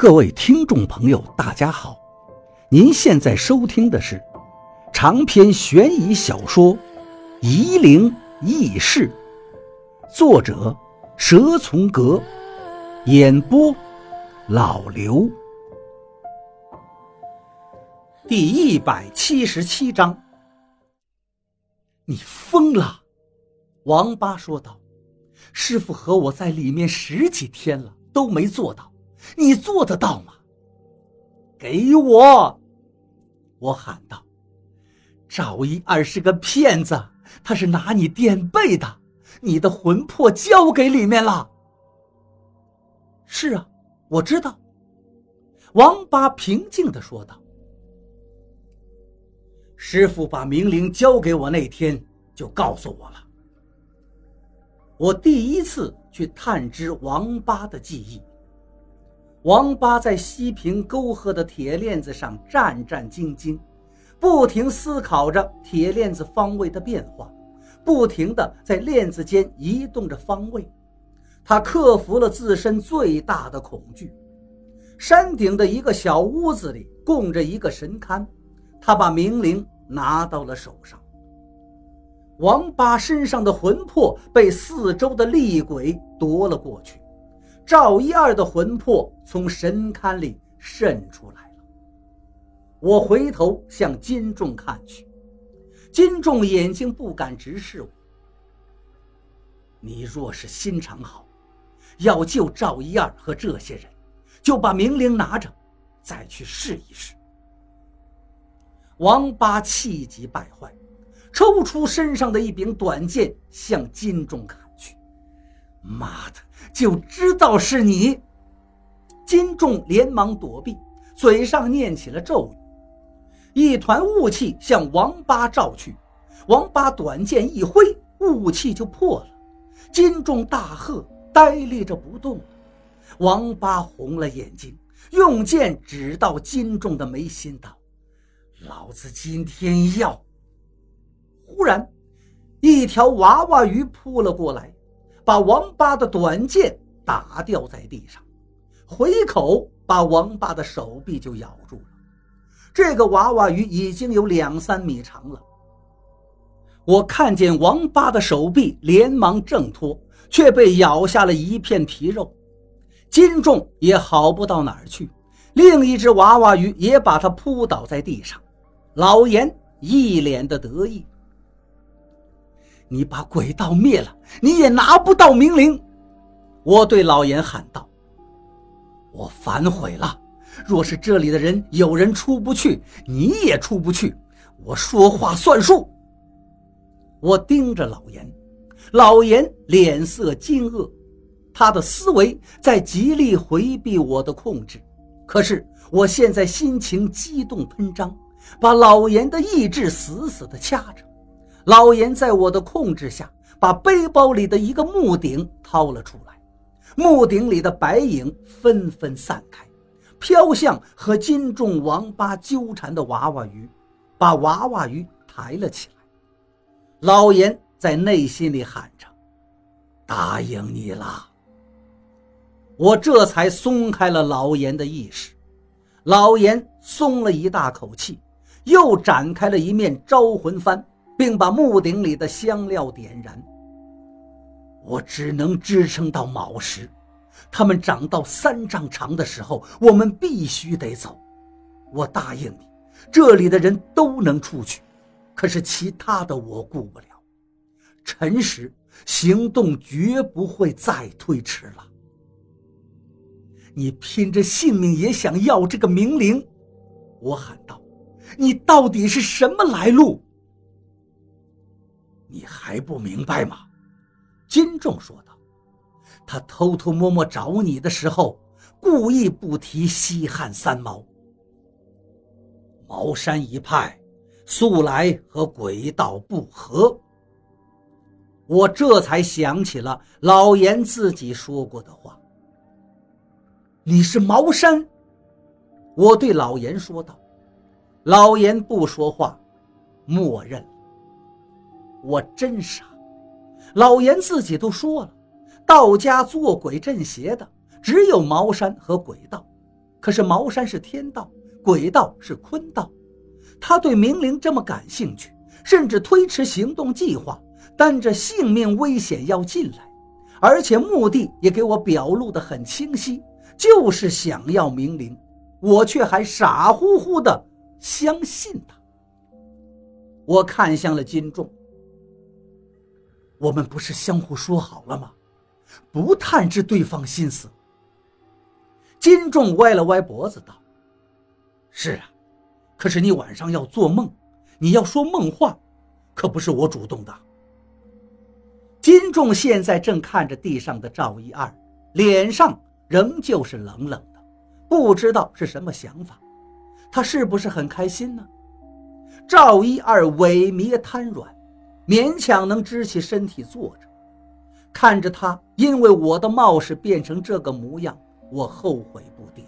各位听众朋友，大家好！您现在收听的是长篇悬疑小说《夷陵轶事》，作者蛇从阁，演播老刘。第一百七十七章，你疯了！王八说道：“师傅和我在里面十几天了，都没做到。”你做得到吗？给我！我喊道：“赵一二是个骗子，他是拿你垫背的。你的魂魄交给里面了。”是啊，我知道。”王八平静的说道。“师傅把明灵交给我那天就告诉我了。我第一次去探知王八的记忆。”王八在西平沟壑的铁链子上战战兢兢，不停思考着铁链子方位的变化，不停地在链子间移动着方位。他克服了自身最大的恐惧。山顶的一个小屋子里供着一个神龛，他把明灵拿到了手上。王八身上的魂魄被四周的厉鬼夺了过去。赵一二的魂魄从神龛里渗出来了。我回头向金仲看去，金仲眼睛不敢直视我。你若是心肠好，要救赵一二和这些人，就把明灵拿着，再去试一试。王八气急败坏，抽出身上的一柄短剑，向金仲砍。妈的！就知道是你，金仲连忙躲避，嘴上念起了咒语，一团雾气向王八照去，王八短剑一挥，雾气就破了。金仲大喝，呆立着不动。王八红了眼睛，用剑指到金仲的眉心，道：“老子今天要……”忽然，一条娃娃鱼扑了过来。把王八的短剑打掉在地上，回口把王八的手臂就咬住了。这个娃娃鱼已经有两三米长了。我看见王八的手臂，连忙挣脱，却被咬下了一片皮肉。金重也好不到哪儿去，另一只娃娃鱼也把他扑倒在地上。老严一脸的得意。你把鬼道灭了，你也拿不到明灵。我对老严喊道：“我反悔了。若是这里的人有人出不去，你也出不去。我说话算数。”我盯着老严，老严脸色惊愕，他的思维在极力回避我的控制。可是我现在心情激动喷张，把老严的意志死死地掐着。老严在我的控制下，把背包里的一个木鼎掏了出来，木鼎里的白影纷纷散开，飘向和金重王八纠缠的娃娃鱼，把娃娃鱼抬了起来。老严在内心里喊着：“答应你了。”我这才松开了老严的意识，老严松了一大口气，又展开了一面招魂幡。并把木鼎里的香料点燃。我只能支撑到卯时，它们长到三丈长的时候，我们必须得走。我答应你，这里的人都能出去，可是其他的我顾不了。辰时行动绝不会再推迟了。你拼着性命也想要这个明灵，我喊道：“你到底是什么来路？”你还不明白吗？金仲说道：“他偷偷摸摸找你的时候，故意不提西汉三毛。茅山一派素来和鬼道不和。我这才想起了老严自己说过的话。你是茅山？”我对老严说道。老严不说话，默认。我真傻，老严自己都说了，道家做鬼镇邪的只有茅山和鬼道，可是茅山是天道，鬼道是坤道。他对明灵这么感兴趣，甚至推迟行动计划，担着性命危险要进来，而且目的也给我表露得很清晰，就是想要明灵，我却还傻乎乎的相信他。我看向了金仲，我们不是相互说好了吗？不探知对方心思。金仲歪了歪脖子道：“是啊。”可是你晚上要做梦，你要说梦话，可不是我主动的。金仲现在正看着地上的赵一二，脸上仍旧是冷冷的，不知道是什么想法。他是不是很开心呢？赵一二萎靡瘫软，勉强能支起身体坐着，看着他因为我的冒失变成这个模样，我后悔不迭。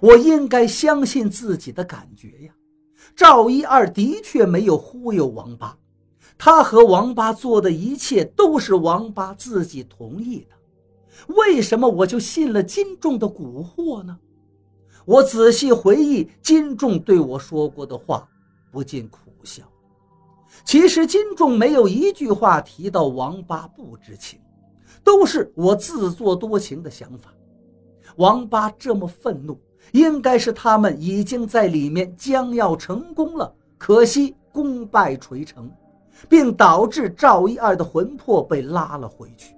我应该相信自己的感觉呀，赵一二的确没有忽悠王八，他和王八做的一切都是王八自己同意的，为什么我就信了金仲的蛊惑呢？我仔细回忆金仲对我说过的话，不禁苦笑。其实金仲没有一句话提到王八不知情，都是我自作多情的想法。王八这么愤怒。应该是他们已经在里面将要成功了，可惜功败垂成，并导致赵一二的魂魄被拉了回去，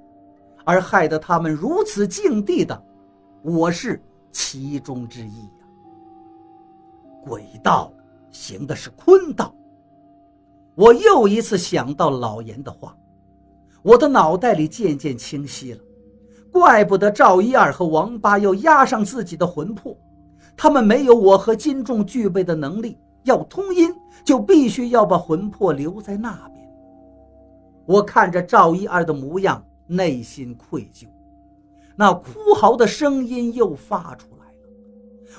而害得他们如此境地的，我是其中之一呀。鬼道行的是坤道，我又一次想到老严的话，我的脑袋里渐渐清晰了，怪不得赵一二和王八要压上自己的魂魄。他们没有我和金仲具备的能力，要通阴就必须要把魂魄留在那边。我看着赵一二的模样，内心愧疚，那哭嚎的声音又发出来了。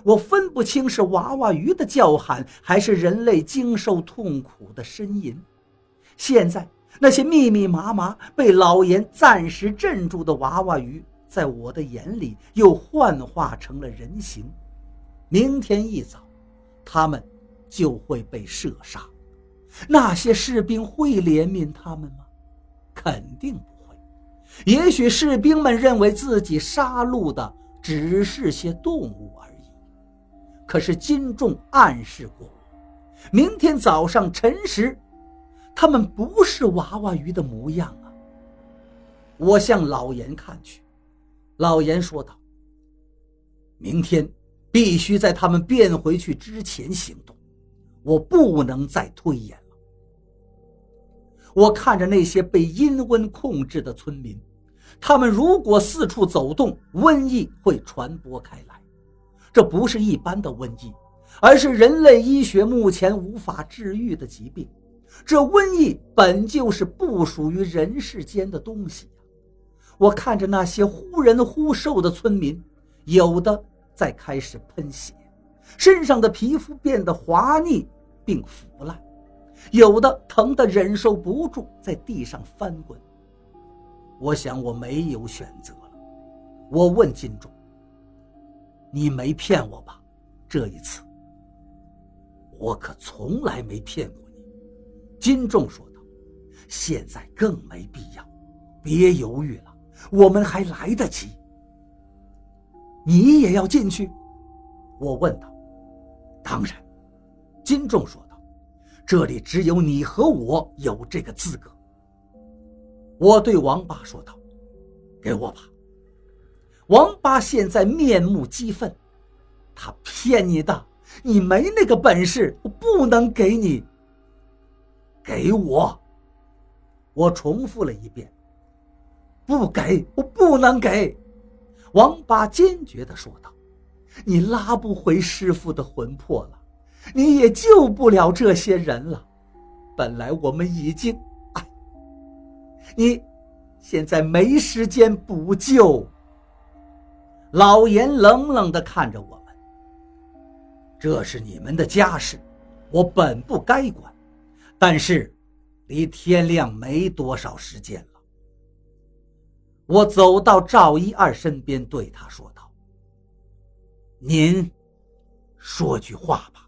我分不清是娃娃鱼的叫喊，还是人类经受痛苦的呻吟。现在那些密密麻麻被老严暂时镇住的娃娃鱼，在我的眼里又幻化成了人形。明天一早，他们就会被射杀。那些士兵会怜悯他们吗？肯定不会。也许士兵们认为自己杀戮的只是些动物而已。可是金仲暗示过我，明天早上辰时，他们不是娃娃鱼的模样啊。我向老严看去，老严说道：“明天。”必须在他们变回去之前行动，我不能再推延了。我看着那些被阴瘟控制的村民，他们如果四处走动，瘟疫会传播开来。这不是一般的瘟疫，而是人类医学目前无法治愈的疾病。这瘟疫本就是不属于人世间的东西！我看着那些忽人忽兽的村民，有的……在开始喷血，身上的皮肤变得滑腻并腐烂，有的疼得忍受不住，在地上翻滚。我想我没有选择了。我问金仲：“你没骗我吧？这一次，我可从来没骗过你。”金仲说道：“现在更没必要，别犹豫了，我们还来得及。”你也要进去？我问道。当然，金仲说道。这里只有你和我有这个资格。我对王八说道：“给我吧。”王八现在面目激愤，他骗你的，你没那个本事，我不能给你。给我！我重复了一遍：“不给，我不能给。”王八坚决地说道：“你拉不回师傅的魂魄了，你也救不了这些人了。本来我们已经……哎，你现在没时间补救。”老严冷冷地看着我们：“这是你们的家事，我本不该管。但是，离天亮没多少时间了。”我走到赵一二身边，对他说道：“您说句话吧。